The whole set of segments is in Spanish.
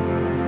thank you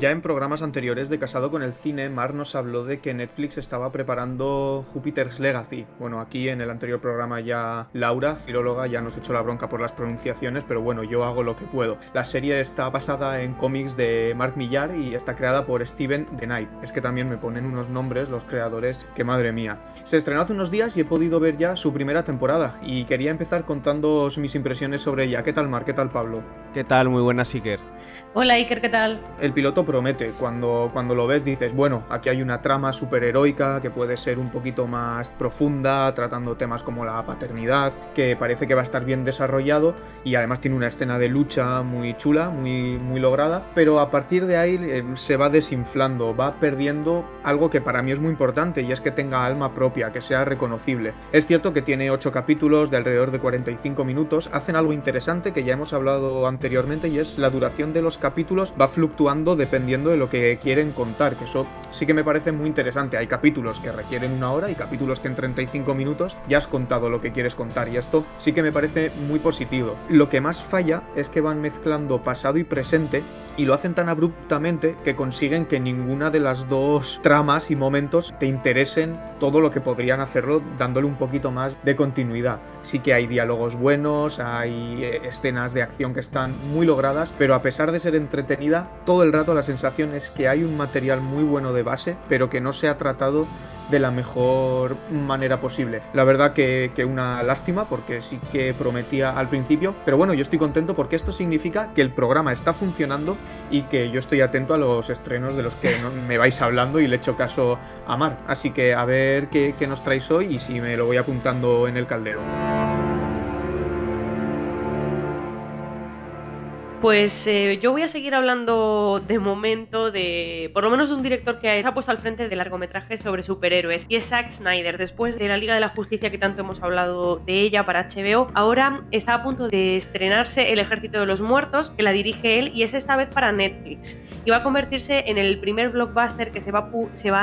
Ya en programas anteriores de Casado con el Cine, Mar nos habló de que Netflix estaba preparando Jupiter's Legacy. Bueno, aquí en el anterior programa ya Laura, filóloga, ya nos echó la bronca por las pronunciaciones, pero bueno, yo hago lo que puedo. La serie está basada en cómics de Mark Millar y está creada por Steven The Knight. Es que también me ponen unos nombres los creadores que madre mía. Se estrenó hace unos días y he podido ver ya su primera temporada y quería empezar contándoos mis impresiones sobre ella. ¿Qué tal Mar? ¿Qué tal Pablo? ¿Qué tal? Muy buenas, Iker. Hola Iker, ¿qué tal? El piloto promete, cuando, cuando lo ves dices, bueno, aquí hay una trama superheroica que puede ser un poquito más profunda, tratando temas como la paternidad, que parece que va a estar bien desarrollado y además tiene una escena de lucha muy chula, muy, muy lograda, pero a partir de ahí eh, se va desinflando, va perdiendo algo que para mí es muy importante y es que tenga alma propia, que sea reconocible. Es cierto que tiene 8 capítulos de alrededor de 45 minutos, hacen algo interesante que ya hemos hablado anteriormente y es la duración de los capítulos va fluctuando dependiendo de lo que quieren contar, que eso sí que me parece muy interesante. Hay capítulos que requieren una hora y capítulos que en 35 minutos ya has contado lo que quieres contar y esto sí que me parece muy positivo. Lo que más falla es que van mezclando pasado y presente y lo hacen tan abruptamente que consiguen que ninguna de las dos tramas y momentos te interesen todo lo que podrían hacerlo dándole un poquito más de continuidad. Sí que hay diálogos buenos, hay eh, escenas de acción que están muy logradas, pero a pesar de ser entretenida, todo el rato la sensación es que hay un material muy bueno de base, pero que no se ha tratado de la mejor manera posible. La verdad que, una lástima porque sí que prometía al principio, pero bueno, yo estoy contento porque esto significa que el programa está funcionando y que yo estoy atento a los estrenos de los que me vais hablando y le echo caso a Mar. Así que a ver qué, qué nos traéis hoy y si me lo voy apuntando en el caldero. Pues eh, yo voy a seguir hablando de momento de, por lo menos de un director que se ha puesto al frente de largometrajes sobre superhéroes, y es Zack Snyder. Después de la Liga de la Justicia que tanto hemos hablado de ella para HBO, ahora está a punto de estrenarse El Ejército de los Muertos, que la dirige él, y es esta vez para Netflix. Y va a convertirse en el primer blockbuster que se va,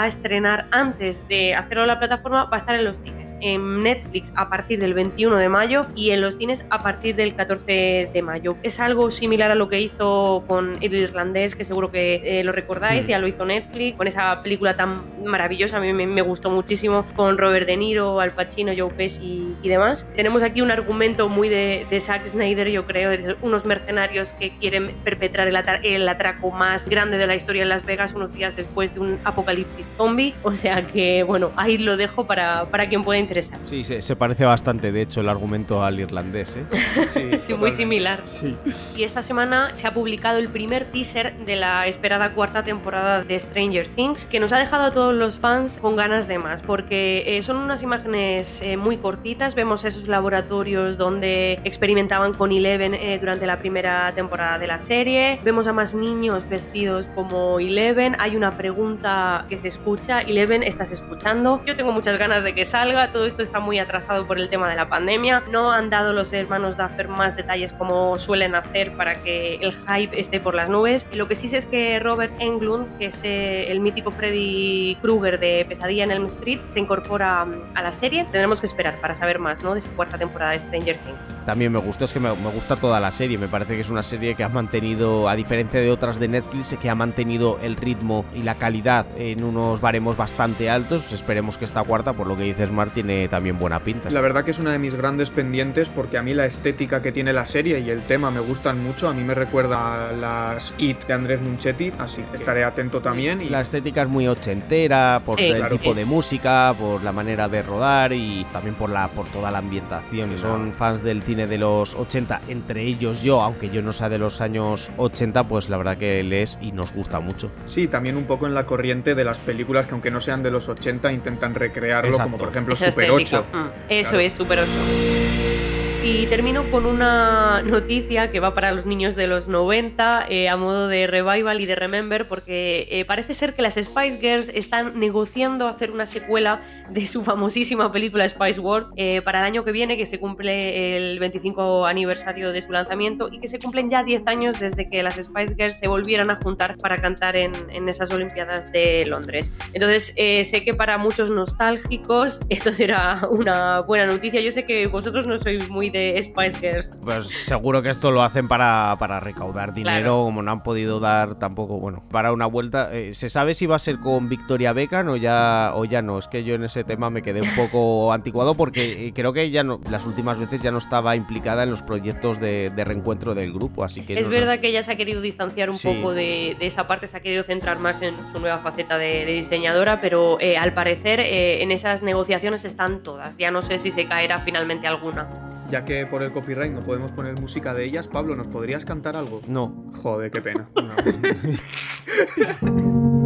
a estrenar antes de hacerlo la plataforma, va a estar en los cines. En Netflix a partir del 21 de mayo y en los cines a partir del 14 de mayo. Es algo similar a lo que hizo con El Irlandés, que seguro que eh, lo recordáis, mm. ya lo hizo Netflix, con esa película tan maravillosa, a mí me, gustó muchísimo, con Robert De Niro, Al Pacino, Joe Pesci y, demás. Tenemos aquí un argumento muy de, de, Zack Snyder, yo creo, de unos mercenarios que quieren perpetrar el, atraco más grande de la historia en Las Vegas unos días después de un apocalipsis zombie. O sea que, bueno, ahí lo dejo para, para quien pueda interesar. Sí, se, parece bastante, de hecho, el argumento al irlandés. ¿eh? Sí, sí muy similar. Sí. Y esta semana se ha publicado el primer teaser de la esperada cuarta temporada de Stranger Things, que nos ha dejado a todos los fans con ganas de más, porque eh, son unas imágenes eh, muy cortitas, vemos esos laboratorios donde experimentaban con Eleven eh, durante la primera temporada de la serie, vemos a más niños vestidos como Eleven, hay una pregunta que se escucha, Eleven, ¿estás escuchando? Yo tengo muchas ganas de que salga, todo esto está muy atrasado por el tema de la pandemia, no han dado los hermanos Duffer más detalles como suelen hacer para que el hype esté por las nubes. Lo que sí sé es que Robert Englund, que es eh, el mítico Freddy Krueger de Pesadilla en Elm Street, se incorpora mm, a la serie. Tendremos que esperar para saber más ¿no? de esa cuarta temporada de Stranger Things. También me gusta, es que me, gusta toda la serie. Me parece que es una serie que ha mantenido, a diferencia de otras de Netflix, que ha mantenido el ritmo y la calidad en unos baremos bastante altos. Esperemos que esta cuarta, por lo que dices, Mar, tiene también buena pinta. La verdad que es una de mis grandes pendientes porque a mí la estética que tiene la serie y el tema me gustan mucho mí me recuerda a las It de Andrés Munchetti, así que estaré atento también. Y... La estética es muy ochentera, por el tipo de música, por la manera de rodar y también por, la, por toda la ambientación. Y son fans del cine de los 80, entre ellos yo, aunque yo no sea de los años 80, pues la verdad que lees y nos gusta mucho. Sí, también un poco en la corriente de las películas que aunque no sean de los 80 intentan recrearlo, como por ejemplo Super 8. Mm, eso es, Super 8. Y termino con una noticia que va para los niños de los 90 eh, a modo de revival y de remember porque eh, parece ser que las Spice Girls están negociando hacer una secuela de su famosísima película Spice World eh, para el año que viene que se cumple el 25 aniversario de su lanzamiento y que se cumplen ya 10 años desde que las Spice Girls se volvieran a juntar para cantar en, en esas Olimpiadas de Londres. Entonces sé que para muchos nostálgicos esto será una buena noticia. Yo sé que vosotros no sois muy de Spice Girls. Pues seguro que esto lo hacen para, para recaudar dinero, como no han podido dar tampoco, bueno, para una vuelta. Eh, ¿Se sabe si va a ser con Victoria Beckham o ya, o ya no? Es que yo en ese tema me quedé un poco anticuado porque eh, creo que ya no, las últimas veces ya no estaba implicada en los proyectos de, reencuentro del grupo, así que... Es verdad que ella se ha querido distanciar un poco de, esa parte, se ha querido centrar más en su nueva faceta de, diseñadora, pero eh, al parecer en esas negociaciones están todas. Ya no sé si se caerá finalmente alguna. Ya que por el copyright no podemos poner música de ellas, Pablo, ¿nos podrías cantar algo? No. Joder, qué pena.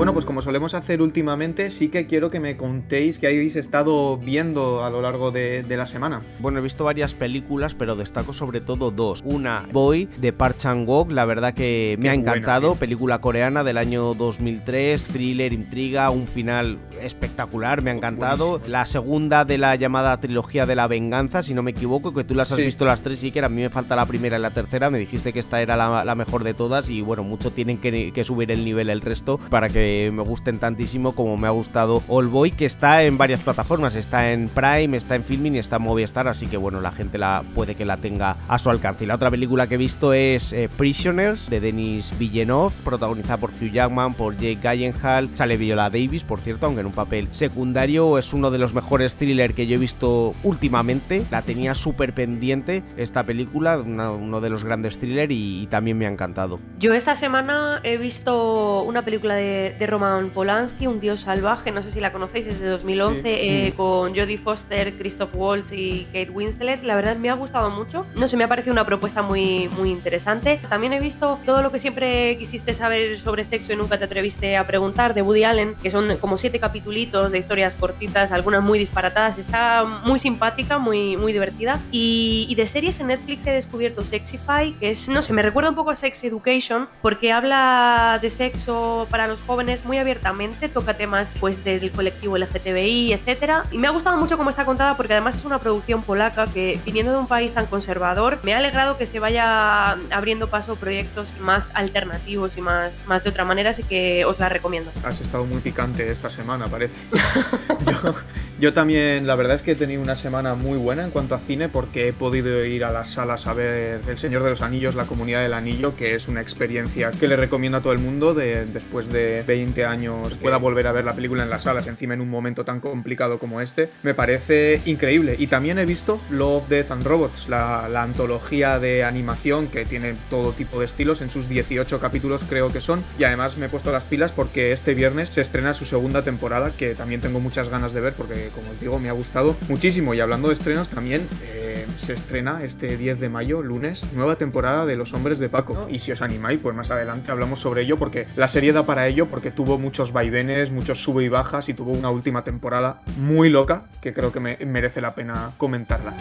Bueno, pues como solemos hacer últimamente, sí que quiero que me contéis qué habéis estado viendo a lo largo de, la semana. Bueno, he visto varias películas, pero destaco sobre todo dos. Una, Boy, de Park Chan-wook, la verdad que me ha encantado. película coreana del año 2003, thriller, intriga, un final espectacular, me ha encantado. La segunda de la llamada trilogía de la venganza, si no me equivoco, que tú las has visto las tres y que a mí me falta la primera y la tercera. Me dijiste que esta era la, mejor de todas y bueno, mucho tienen que subir el nivel el resto para que me gusten tantísimo como me ha gustado All Boy, que está en varias plataformas, está en Prime, está en Filming y está en Movistar, así que bueno, la gente la puede que la tenga a su alcance. Y la otra película que he visto es eh, Prisoners, de Denis Villeneuve, protagonizada por Hugh Jackman, por Jake Gyllenhaal, sale Viola Davis, por cierto, aunque en un papel secundario, es uno de los mejores thrillers que yo he visto últimamente, la tenía súper pendiente esta película, uno de los grandes thrillers y, y también me ha encantado. Yo esta semana he visto una película de, de Roman Polanski, Un Dios Salvaje, no sé si la conocéis, es de 2011, eh, con Jodie Foster, Christoph Waltz y Kate Winslet. La verdad me ha gustado mucho. No sé, me ha parecido una propuesta muy, muy interesante. También he visto todo lo que siempre quisiste saber sobre sexo y nunca te atreviste a preguntar, de Woody Allen, que son como siete capitulitos de historias cortitas, algunas muy disparatadas. Está muy simpática, muy, muy divertida. Y, y de series en Netflix he descubierto Sexify, que es, no sé, me recuerda un poco a Sex Education, porque habla de sexo para los jóvenes muy abiertamente, toca temas pues del colectivo LGTBI, etcétera, y me ha gustado mucho cómo está contada porque además es una producción polaca que viniendo de un país tan conservador, me ha alegrado que se vaya abriendo paso proyectos más alternativos y más, más de otra manera, así que os la recomiendo. Has estado muy picante esta semana, parece. yo, yo también, la verdad es que he tenido una semana muy buena en cuanto a cine porque he podido ir a las salas a ver El Señor de los Anillos, La Comunidad del Anillo, que es una experiencia que le recomiendo a todo el mundo de, después de 20 años pueda volver a ver la película en las salas, encima en un momento tan complicado como este, me parece increíble. Y también he visto Love, Death and Robots, la, antología de animación que tiene todo tipo de estilos, en sus 18 capítulos creo que son, y además me he puesto las pilas porque este viernes se estrena su segunda temporada, que también tengo muchas ganas de ver porque, como os digo, me ha gustado muchísimo. Y hablando de estrenos, también eh, se estrena este 10 de mayo, lunes, nueva temporada de Los Hombres de Paco. Y si os animáis, pues más adelante hablamos sobre ello porque la serie da para ello, porque tuvo muchos vaivenes, muchos sube y bajas y tuvo una última temporada muy loca que creo que me merece la pena comentarla.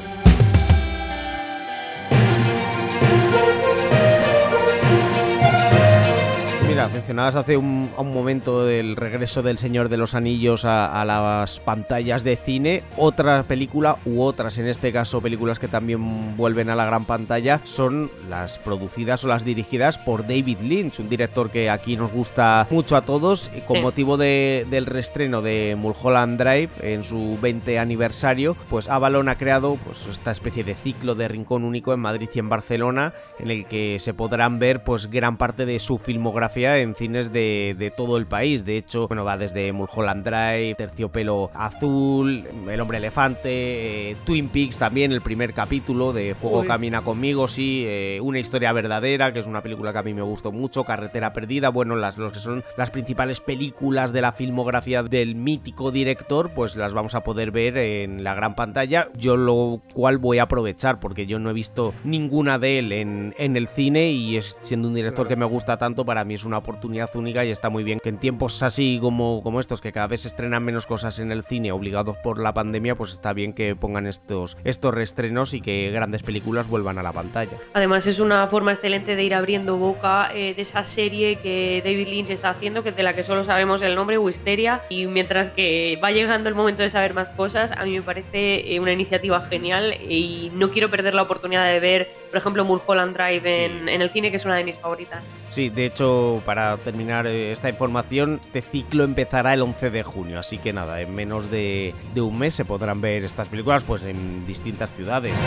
Mencionabas hace un, momento el regreso del Señor de los Anillos a, las pantallas de cine. Otra película, u otras en este caso películas que también vuelven a la gran pantalla, son las producidas o las dirigidas por David Lynch, un director que aquí nos gusta mucho a todos. Con motivo del restreno de Mulholland Drive en su 20 aniversario, pues Avalon ha creado pues, esta especie de ciclo de rincón único en Madrid y en Barcelona, en el que se podrán ver pues gran parte de su filmografía en cines de, todo el país. De hecho, bueno, va desde Mulholland Drive, Terciopelo Azul, El Hombre Elefante, eh, Twin Peaks también, el primer capítulo de Fuego Camina conmigo, sí, eh, Una historia verdadera, que es una película que a mí me gustó mucho, Carretera Perdida, bueno, las los que son las principales películas de la filmografía del mítico director, pues las vamos a poder ver en la gran pantalla, yo lo cual voy a aprovechar porque yo no he visto ninguna de él en, en el cine y es, siendo un director que me gusta tanto, para mí es una oportunidad única y está muy bien que en tiempos así como, como estos, que cada vez se estrenan menos cosas en el cine obligados por la pandemia, pues está bien que pongan estos, estos restrenos y que grandes películas vuelvan a la pantalla. Además es una forma excelente de ir abriendo boca eh, de esa serie que David Lynch está haciendo, que de la que solo sabemos el nombre, Wisteria, y mientras que va llegando el momento de saber más cosas, a mí me parece eh, una iniciativa genial y no quiero perder la oportunidad de ver, por ejemplo, Mulholland Drive en, en el cine, que es una de mis favoritas. Sí, de hecho, para terminar eh, esta información, este ciclo empezará el 11 de junio, así que nada, en menos de, de un mes se podrán ver estas películas pues en distintas ciudades.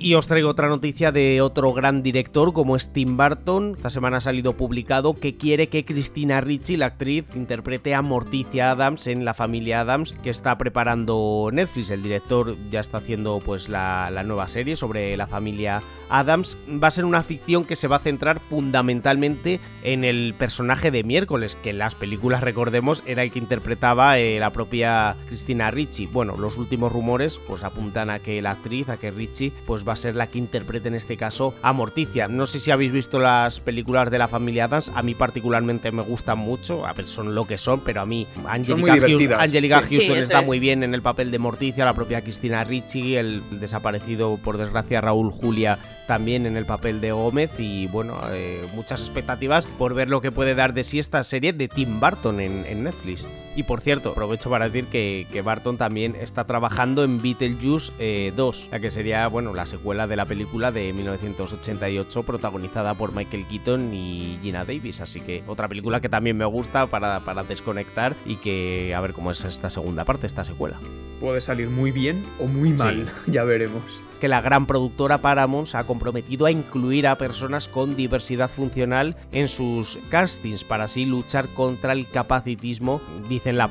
Y os traigo otra noticia de otro gran director como es Tim Burton. Esta semana ha salido publicado que quiere que Christina Ricci, la actriz, interprete a Morticia Adams en La familia Adams que está preparando Netflix. El director ya está haciendo pues la, la nueva serie sobre la familia Adams. Va a ser una ficción que se va a centrar fundamentalmente en el personaje de miércoles, que en las películas recordemos era el que interpretaba eh, la propia Christina Ricci. Bueno, los últimos rumores pues apuntan a que la actriz, a que Ricci, pues va a ser la que interprete en este caso a Morticia. No sé si habéis visto las películas de la familia Adams, a mí particularmente me gustan mucho, a ver, son lo que son, pero a mí Angelica, Houston, está muy bien en el papel de Morticia, la propia Cristina Ricci, el desaparecido por desgracia Raúl Julia también en el papel de Gómez. Y bueno, eh, muchas expectativas por ver lo que puede dar de sí esta serie de Tim Burton en, Netflix. Y por cierto, aprovecho para decir que, Burton también está trabajando en Beetlejuice 2, eh, la que sería bueno la secuela de la película de 1988 protagonizada por Michael Keaton y Gina Davis. Así que otra película que también me gusta para, para desconectar y que a ver cómo es esta segunda parte, esta secuela. Puede salir muy bien o muy mal, ya veremos que la gran productora Paramount se ha comprometido a incluir a personas con diversidad funcional en sus castings para así luchar contra el capacitismo, dicen la,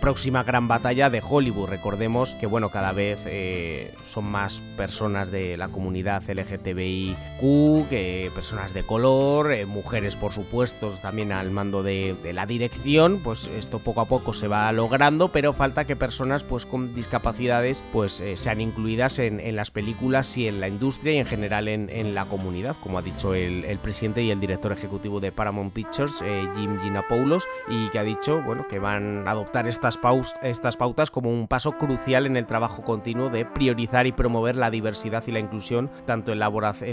próxima gran batalla de Hollywood. Recordemos que bueno, cada vez eh, son más personas de la comunidad LGTBIQ, que personas de color, eh, mujeres por supuesto también al mando de, la dirección, pues esto poco a poco se va logrando, pero falta que personas pues con discapacidades pues eh, sean incluidas en, en las películas películas y en la industria y en general en, la comunidad, como ha dicho el, presidente y el director ejecutivo de Paramount Pictures, eh, Jim Ginapoulos, y que ha dicho bueno, que van a adoptar estas, estas pautas como un paso crucial en el trabajo continuo de priorizar y promover la diversidad y la inclusión, tanto en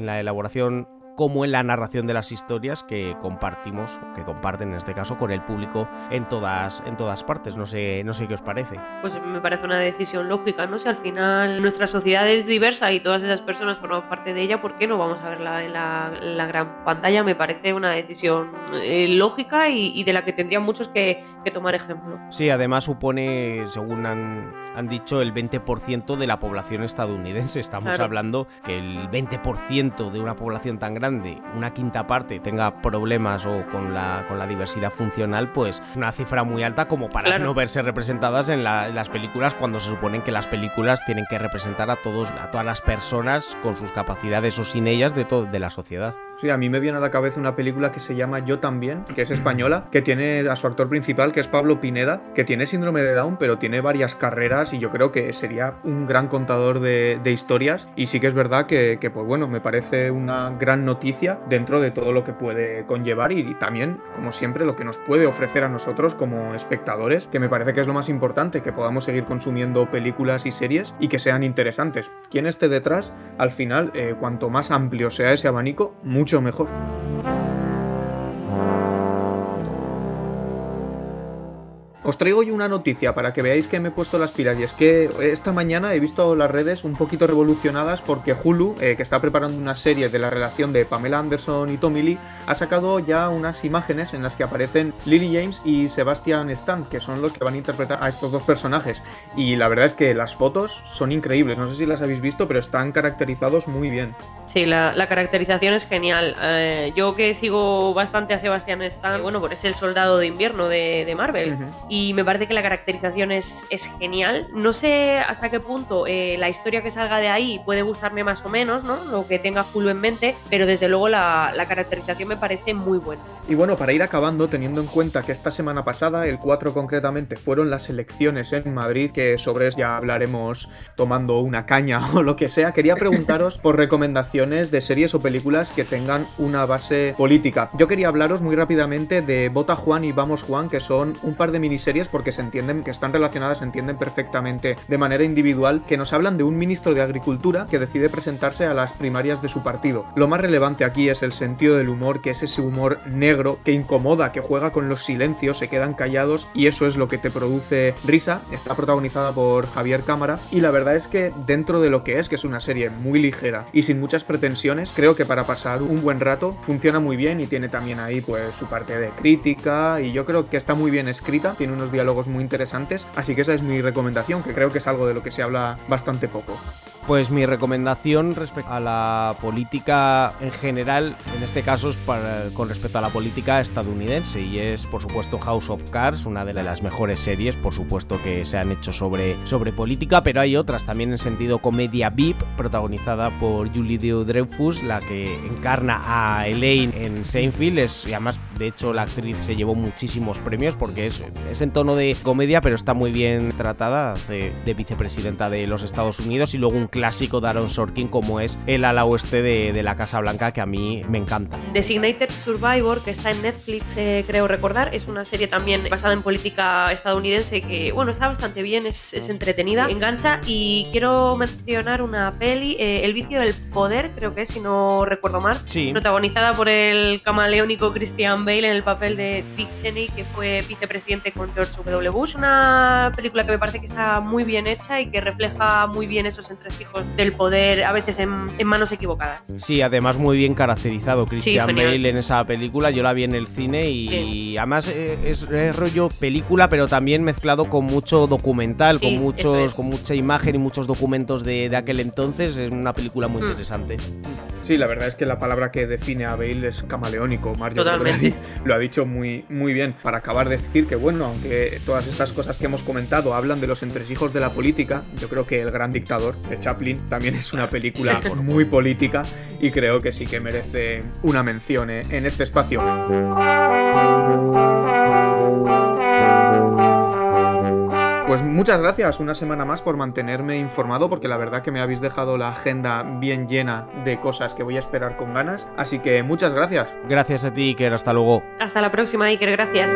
la elaboración como en la narración de las historias que compartimos, que comparten en este caso con el público en todas, en todas partes. No sé, no sé qué os parece. Pues me parece una decisión lógica, ¿no? Si al final nuestra sociedad es diversa y todas esas personas forman parte de ella, ¿por qué no vamos a verla en la, gran pantalla? Me parece una decisión eh, lógica y, de la que tendrían muchos que, tomar ejemplo. Sí, además supone, según han, han dicho, el 20% de la población estadounidense. Estamos hablando que el 20% de una población tan grande grande, una quinta parte tenga problemas o con la, con la diversidad funcional, pues una cifra muy alta como para no verse representadas en, las películas cuando se suponen que las películas tienen que representar a todos, a todas las personas con sus capacidades o sin ellas de, de la sociedad. Sí, a mí me viene a la cabeza una película que se llama Yo también, que es española, que tiene a su actor principal, que es Pablo Pineda, que tiene síndrome de Down, pero tiene varias carreras y yo creo que sería un gran contador de, historias. Y sí que es verdad que, pues bueno, me parece una gran noticia dentro de todo lo que puede conllevar y, también, como siempre, lo que nos puede ofrecer a nosotros como espectadores, que me parece que es lo más importante, que podamos seguir consumiendo películas y series y que sean interesantes. Quien esté detrás, al final, eh, cuanto más amplio sea ese abanico, mucho mejor. Os traigo yo una noticia para que veáis que me he puesto las pilas y es que esta mañana he visto las redes un poquito revolucionadas porque Hulu, eh, que está preparando una serie de la relación de Pamela Anderson y Tommy Lee, ha sacado ya unas imágenes en las que aparecen Lily James y Sebastian Stan, que son los que van a interpretar a estos dos personajes. Y la verdad es que las fotos son increíbles, no sé si las habéis visto, pero están caracterizados muy bien. Sí, la, caracterización es genial. Eh, yo que sigo bastante a Sebastian Stan, bueno, pues es el soldado de invierno de, Marvel y me parece que la caracterización es, es genial. No sé hasta qué punto eh, la historia que salga de ahí puede gustarme más o menos, ¿no? Lo que tenga Hulu en mente, pero desde luego la, la caracterización me parece muy buena. Y bueno, para ir acabando, teniendo en cuenta que esta semana pasada, el 4 concretamente, fueron las elecciones en Madrid, que sobre eso ya hablaremos tomando una caña o lo que sea, quería preguntaros por recomendaciones de series o películas que tengan una base política. Yo quería hablaros muy rápidamente de Vota Juan y Vamos Juan, que son un par de miniseries porque se entienden que están relacionadas, se entienden perfectamente de manera individual, que nos hablan de un ministro de Agricultura que decide presentarse a las primarias de su partido. Lo más relevante aquí es el sentido del humor, que es ese humor negro que incomoda, que juega con los silencios, se quedan callados y eso es lo que te produce risa. Está protagonizada por Javier Cámara y la verdad es que dentro de lo que es, que es una serie muy ligera y sin muchas pretensiones, creo que para pasar un buen rato funciona muy bien y tiene también ahí pues su parte de crítica y yo creo que está muy bien escrita, tiene diálogos muy interesantes, así que esa es mi recomendación, que creo que es algo de lo que se habla bastante poco. Pues mi recomendación respecto a la política en general, en este caso es con respecto a la política estadounidense y es por supuesto House of Cards, una de las mejores series por supuesto que se han hecho sobre, sobre política, pero hay otras también en sentido comedia VIP, protagonizada por Julie Dreyfus, la que encarna a Elaine en Seinfeld, es, y además de hecho la actriz se llevó muchísimos premios porque es, es en tono de comedia pero está muy bien tratada, hace de vicepresidenta de los Estados Unidos y luego un clásico de Aaron Sorkin como es el ala oeste de, la Casa Blanca que a mí me encanta. Designated Survivor, que está en Netflix, eh, creo recordar, es una serie también basada en política estadounidense que, bueno, está bastante bien, es, entretenida, engancha y quiero mencionar una peli, eh, El vicio del poder, creo que es, si no recuerdo mal, protagonizada por el camaleónico Christian Bale en el papel de Dick Cheney, que fue vicepresidente con George W. Bush, una película que me parece que está muy bien hecha y que refleja muy bien esos entresijos del poder, a veces en, manos equivocadas. Sí, además muy bien caracterizado Christian Bale en esa película. Yo la vi en el cine y además eh, es, rollo película, pero también mezclado con mucho documental, con muchos, con mucha imagen y muchos documentos de, aquel entonces. Es una película muy mm. interesante. Sí, la verdad es que la palabra que define a Bale es camaleónico. Mario lo ha dicho muy, muy bien. Para acabar de decir que, bueno, aunque todas estas cosas que hemos comentado hablan de los entresijos de la política, yo creo que El Gran Dictador de Chaplin también es una película muy política y creo que sí que merece una mención eh, en este espacio. Pues muchas gracias una semana más por mantenerme informado porque la verdad que me habéis dejado la agenda bien llena de cosas que voy a esperar con ganas. Así que muchas gracias. Gracias a ti, Iker. Hasta luego. Hasta la próxima, Iker. Gracias.